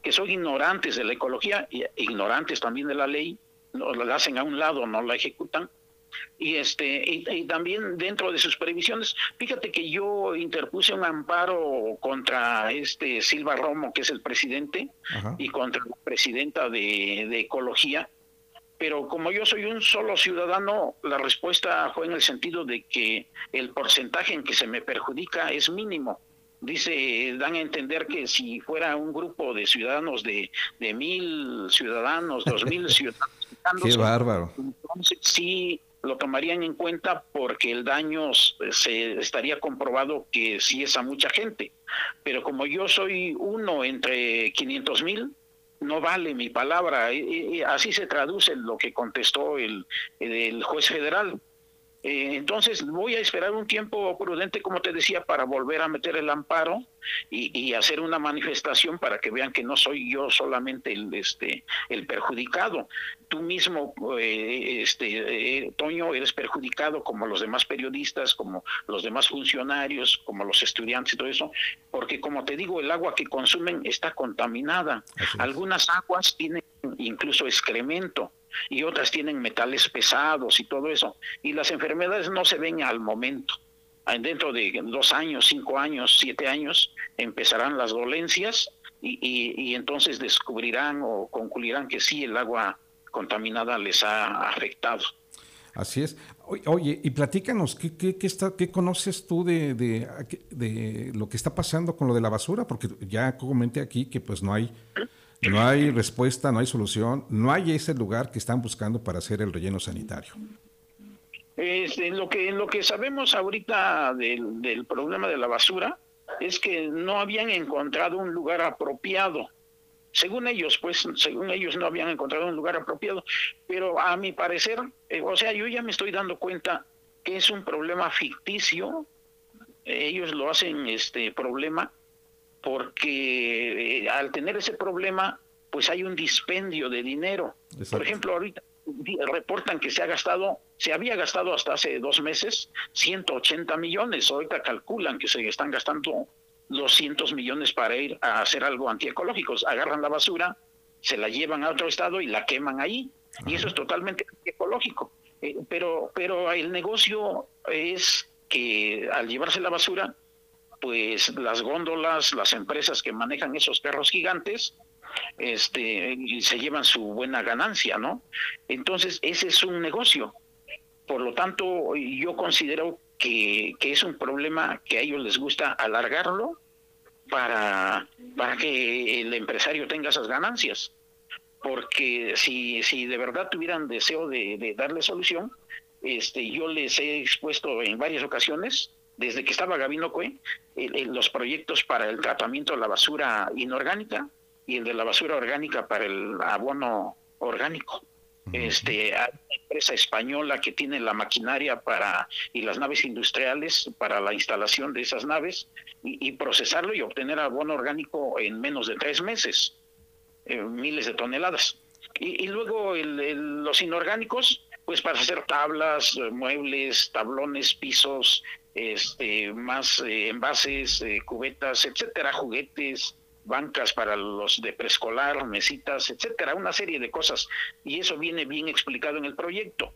que son ignorantes de la ecología, ignorantes también de la ley, no la hacen a un lado, no la ejecutan. Y este y, y también dentro de sus previsiones, fíjate que yo interpuse un amparo contra este Silva Romo, que es el presidente, Ajá. y contra la presidenta de, de Ecología, pero como yo soy un solo ciudadano, la respuesta fue en el sentido de que el porcentaje en que se me perjudica es mínimo. Dice, dan a entender que si fuera un grupo de ciudadanos de, de mil ciudadanos, dos mil <laughs> ciudadanos, Qué bárbaro. entonces sí lo tomarían en cuenta porque el daño se estaría comprobado que sí es a mucha gente. Pero como yo soy uno entre 500 mil, no vale mi palabra. Y- y Así se traduce lo que contestó el, el juez federal. Eh, entonces voy a esperar un tiempo prudente, como te decía, para volver a meter el amparo y, y hacer una manifestación para que vean que no soy yo solamente el, este, el perjudicado. Tú mismo, eh, este, eh, Toño, eres perjudicado como los demás periodistas, como los demás funcionarios, como los estudiantes y todo eso, porque como te digo, el agua que consumen está contaminada. Algunas aguas tienen incluso excremento y otras tienen metales pesados y todo eso. Y las enfermedades no se ven al momento. Ah, Dentro de dos años, cinco años, siete años, empezarán las dolencias y, y- entonces descubrirán o concluirán que sí, el agua contaminada les ha afectado. Así es. Oye, Oye, y platícanos, ¿qué, qué, qué está, qué conoces tú de, de, de lo que está pasando con lo de la basura? Porque ya comenté aquí que pues no hay, no hay respuesta, no hay solución, no hay ese lugar que están buscando para hacer el relleno sanitario. Este, lo que lo que sabemos ahorita del, del problema de la basura es que no habían encontrado un lugar apropiado. Según ellos, pues, según ellos no habían encontrado un lugar apropiado. Pero a mi parecer, eh, o sea, yo ya me estoy dando cuenta que es un problema ficticio. Eh, ellos lo hacen este problema porque eh, al tener ese problema, pues hay un dispendio de dinero. Exacto. Por ejemplo, ahorita reportan que se ha gastado, se había gastado hasta hace dos meses 180 millones, ahorita calculan que se están gastando 200 millones para ir a hacer algo antiecológico. Agarran la basura, se la llevan a otro estado y la queman ahí. Y eso es totalmente antiecológico. Eh, pero, pero el negocio es que al llevarse la basura, pues las góndolas, las empresas que manejan esos carros gigantes, este, se llevan su buena ganancia, ¿no? Entonces, ese es un negocio. Por lo tanto, yo considero que, que es un problema que a ellos les gusta alargarlo para, para que el empresario tenga esas ganancias. Porque si, si de verdad tuvieran deseo de, darle solución, este, yo les he expuesto en varias ocasiones, desde que estaba Gabino Cue, los proyectos para el tratamiento de la basura inorgánica y el de la basura orgánica para el abono orgánico. Este, hay una empresa española que tiene la maquinaria para y las naves industriales para la instalación de esas naves y, procesarlo y obtener abono orgánico en menos de tres meses, eh, miles de toneladas. Y, luego los inorgánicos, pues para hacer tablas, eh, muebles, tablones, pisos, este, más eh, envases, cubetas, etcétera, juguetes, bancas para los de preescolar, mesitas, etcétera, una serie de cosas. Y eso viene bien explicado en el proyecto.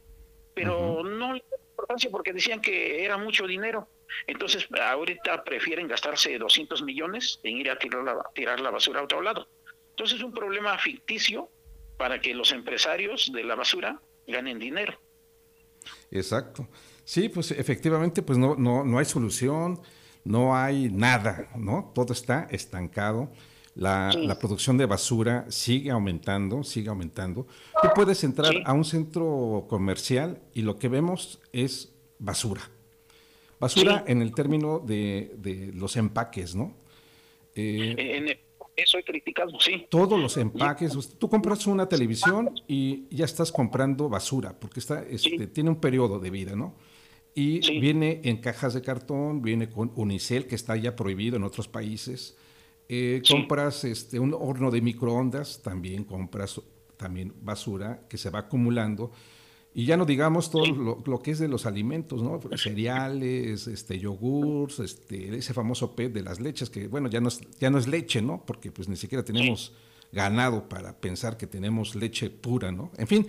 Pero no le importancia porque decían que era mucho dinero. Entonces, ahorita prefieren gastarse 200 millones en ir a tirar la, tirar la basura a otro lado. Entonces, es un problema ficticio para que los empresarios de la basura ganen dinero. Exacto. Sí, pues efectivamente, pues no, no, no hay solución no hay nada, ¿no? Todo está estancado. La, producción de basura sigue aumentando, sigue aumentando. Tú puedes entrar a un centro comercial y lo que vemos es basura. Basura en el término de, los empaques, ¿no? Eh, eso he criticado, sí. Todos los empaques. Tú compras una televisión y ya estás comprando basura, porque está, este, tiene un periodo de vida, ¿no? Y viene en cajas de cartón, viene con unicel, que está ya prohibido en otros países. Eh, compras este, un horno de microondas, también compras también basura que se va acumulando. Y ya no digamos todo lo, que es de los alimentos, ¿no? Cereales, este, yogurts, este, ese famoso PET de las leches, que bueno, ya no es, ya no es leche, ¿no? Porque pues ni siquiera tenemos ganado para pensar que tenemos leche pura, ¿no? En fin,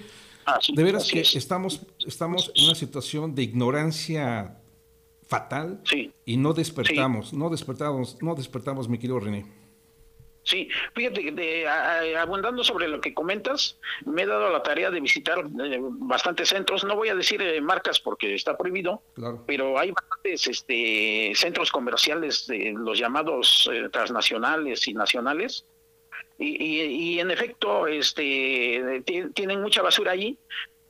De veras que estamos, estamos en una situación de ignorancia fatal y no despertamos, no despertamos, no despertamos, mi querido René. Sí, fíjate, de, abundando sobre lo que comentas, me he dado la tarea de visitar eh, bastantes centros, no voy a decir eh, marcas porque está prohibido, pero hay bastantes este, centros comerciales, los llamados eh, transnacionales y nacionales, y, en efecto este, tienen mucha basura allí,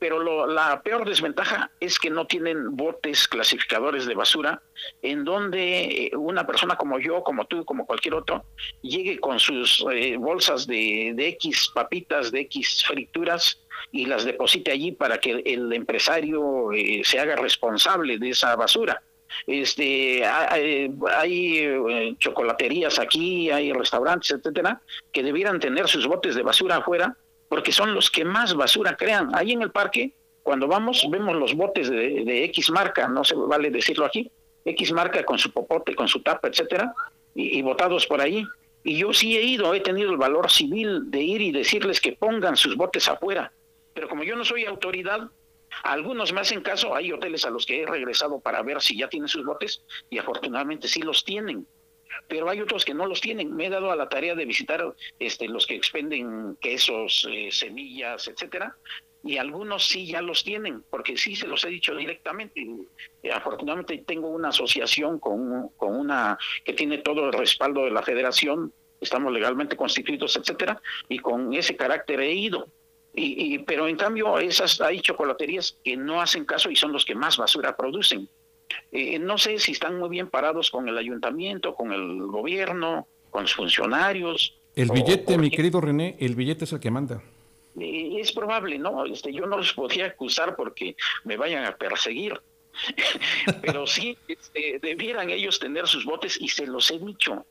pero la peor desventaja es que no tienen botes clasificadores de basura en donde eh, una persona como yo, como tú, como cualquier otro, llegue con sus eh, bolsas de, de, X papitas, de X frituras y las deposite allí para que el empresario eh, se haga responsable de esa basura. Este, hay eh, chocolaterías aquí, hay restaurantes, etcétera, que debieran tener sus botes de basura afuera, porque son los que más basura crean. Ahí en el parque, cuando vamos, vemos los botes de, X marca, no se vale decirlo aquí, X marca con su popote, con su tapa, etcétera, y, y botados por ahí. Y yo sí he ido, he tenido el valor civil de ir y decirles que pongan sus botes afuera. Pero como yo no soy autoridad, algunos me hacen caso, hay hoteles a los que he regresado para ver si ya tienen sus botes y afortunadamente sí los tienen. Pero hay otros que no los tienen. Me he dado a la tarea de visitar este, los que expenden quesos, eh, semillas, etcétera, y algunos sí ya los tienen, porque sí se los he dicho directamente. afortunadamente tengo una asociación con, con una que tiene todo el respaldo de la federación, estamos legalmente constituidos, etcétera, y con ese carácter he ido. Y, pero en cambio esas hay chocolaterías que no hacen caso y son los que más basura producen. Eh, no sé si están muy bien parados con el ayuntamiento, con el gobierno, con los funcionarios. El billete, mi querido René, el billete es el que manda. Eh, es probable, ¿no? Este, yo no los podía acusar porque me vayan a perseguir. <laughs> Pero sí, este, debieran ellos tener sus botes y se los he dicho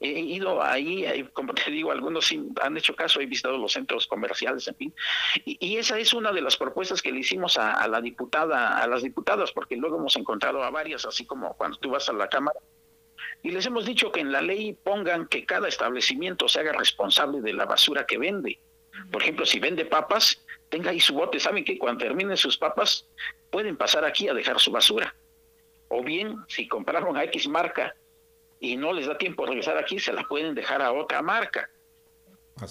he ido ahí, como te digo, algunos han hecho caso, he visitado los centros comerciales, en fin, y, esa es una de las propuestas que le hicimos a, la diputada, a las diputadas, porque luego hemos encontrado a varias, así como cuando tú vas a la Cámara, Y les hemos dicho que en la ley pongan que cada establecimiento se haga responsable de la basura que vende. Por ejemplo, si vende papas, tenga ahí su bote. Saben que cuando terminen sus papas, pueden pasar aquí a dejar su basura. O bien, si compraron a X marca y no les da tiempo de regresar aquí, se la pueden dejar a otra marca.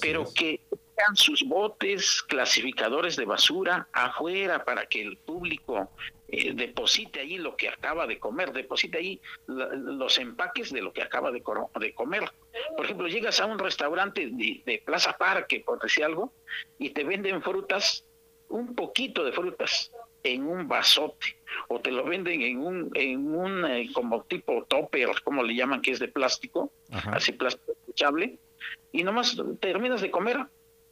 Pero que tengan sus botes clasificadores de basura afuera para que el público eh, deposite ahí lo que acaba de comer, deposite ahí los empaques de lo que acaba de, de, comer. Por ejemplo, llegas a un restaurante de, Plaza Parque, por decir algo, y te venden frutas, un poquito de frutas en un vasote, o te lo venden en un, en un eh, como tipo topper, como le llaman, que es de plástico, así plástico echable, y nomás terminas de comer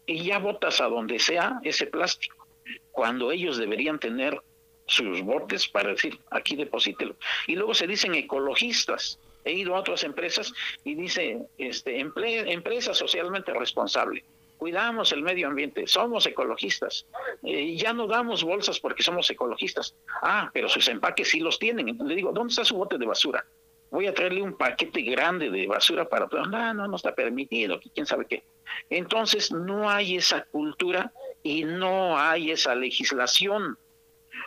y ya botas a donde sea ese plástico, cuando ellos deberían tener sus botes para decir, aquí deposítelo. Y luego se dicen ecologistas. He ido a otras empresas y dice, este, empresa socialmente responsable. Cuidamos el medio ambiente, somos ecologistas. Eh, ya no damos bolsas porque somos ecologistas. Ah, pero sus empaques sí los tienen. Le digo, ¿dónde está su bote de basura? Voy a traerle un paquete grande de basura para... No, no, no está permitido, quién sabe qué. Entonces no hay esa cultura y no hay esa legislación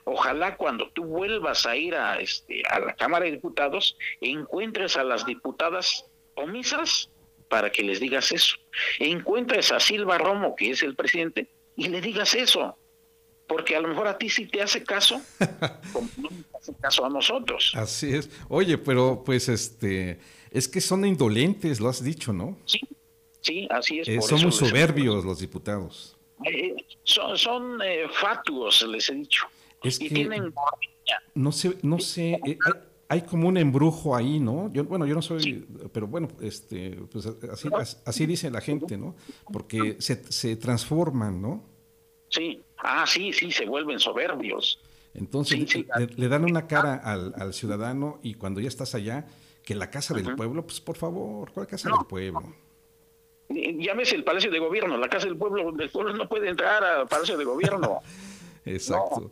Ojalá cuando tú vuelvas a ir a, este, a la Cámara de Diputados, encuentres a las diputadas omisas para que les digas eso. Encuentres a Silva Romo, que es el presidente, y le digas eso. Porque a lo mejor a ti sí te hace caso, <laughs> como no hace caso a nosotros. Así es. Oye, pero pues este, es que son indolentes, lo has dicho, ¿no? Sí, sí, así es. Eh, son soberbios los diputados. Eh, son son eh, fatuos, les he dicho. Es que no sé, no sé, eh, hay, como un embrujo ahí, ¿no? Yo, bueno, yo no soy, pero bueno, este, pues así, así dice la gente, ¿no? Porque se, se transforman, ¿no? Sí, ah, sí, sí, se vuelven soberbios. Entonces le, dan una cara al, al, ciudadano y cuando ya estás allá, que la casa del pueblo, pues por favor, ¿cuál casa del pueblo? Llámese el Palacio de Gobierno, la casa del pueblo, del pueblo no puede entrar al Palacio de Gobierno. <laughs> Exacto.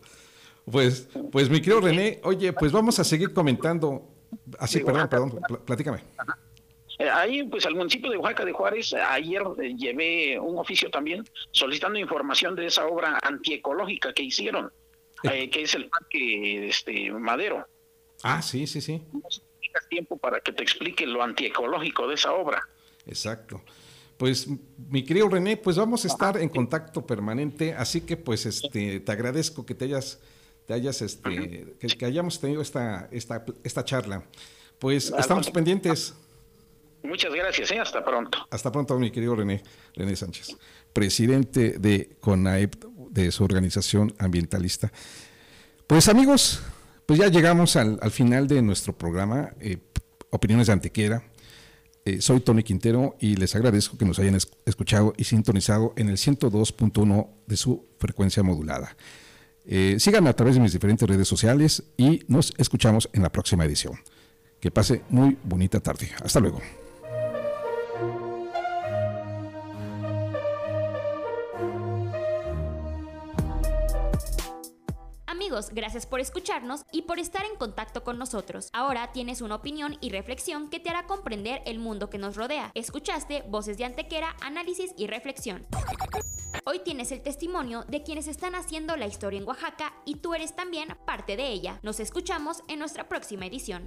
Pues, pues mi querido René, oye, pues vamos a seguir comentando. Así, perdón, perdón, platícame. Eh, ahí, pues al municipio de Oaxaca de Juárez, ayer eh, llevé un oficio también solicitando información de esa obra antiecológica que hicieron, eh, que es el parque este, Madero. Ah, sí, sí, sí. No tiempo para que te explique lo antiecológico de esa obra. Exacto. Pues mi querido René, pues vamos a estar en contacto permanente, así que pues este te agradezco que te hayas te hayas, este, que, hayamos tenido esta, esta, esta charla. Pues estamos pendientes. Muchas gracias, ¿eh? hasta pronto. Hasta pronto, mi querido René, René Sánchez, presidente de CONAEP, de su organización ambientalista. Pues amigos, pues ya llegamos al, final de nuestro programa, eh, Opiniones de Antequera. Eh, soy Tony Quintero y les agradezco que nos hayan escuchado y sintonizado en el 102.1 de su frecuencia modulada. Eh, síganme a través de mis diferentes redes sociales y nos escuchamos en la próxima edición. Que pase muy bonita tarde. Hasta luego. Amigos, gracias por escucharnos y por estar en contacto con nosotros. Ahora tienes una opinión y reflexión que te hará comprender el mundo que nos rodea. Escuchaste Voces de Antequera, análisis y reflexión. Hoy tienes el testimonio de quienes están haciendo la historia en Oaxaca y tú eres también parte de ella. Nos escuchamos en nuestra próxima edición.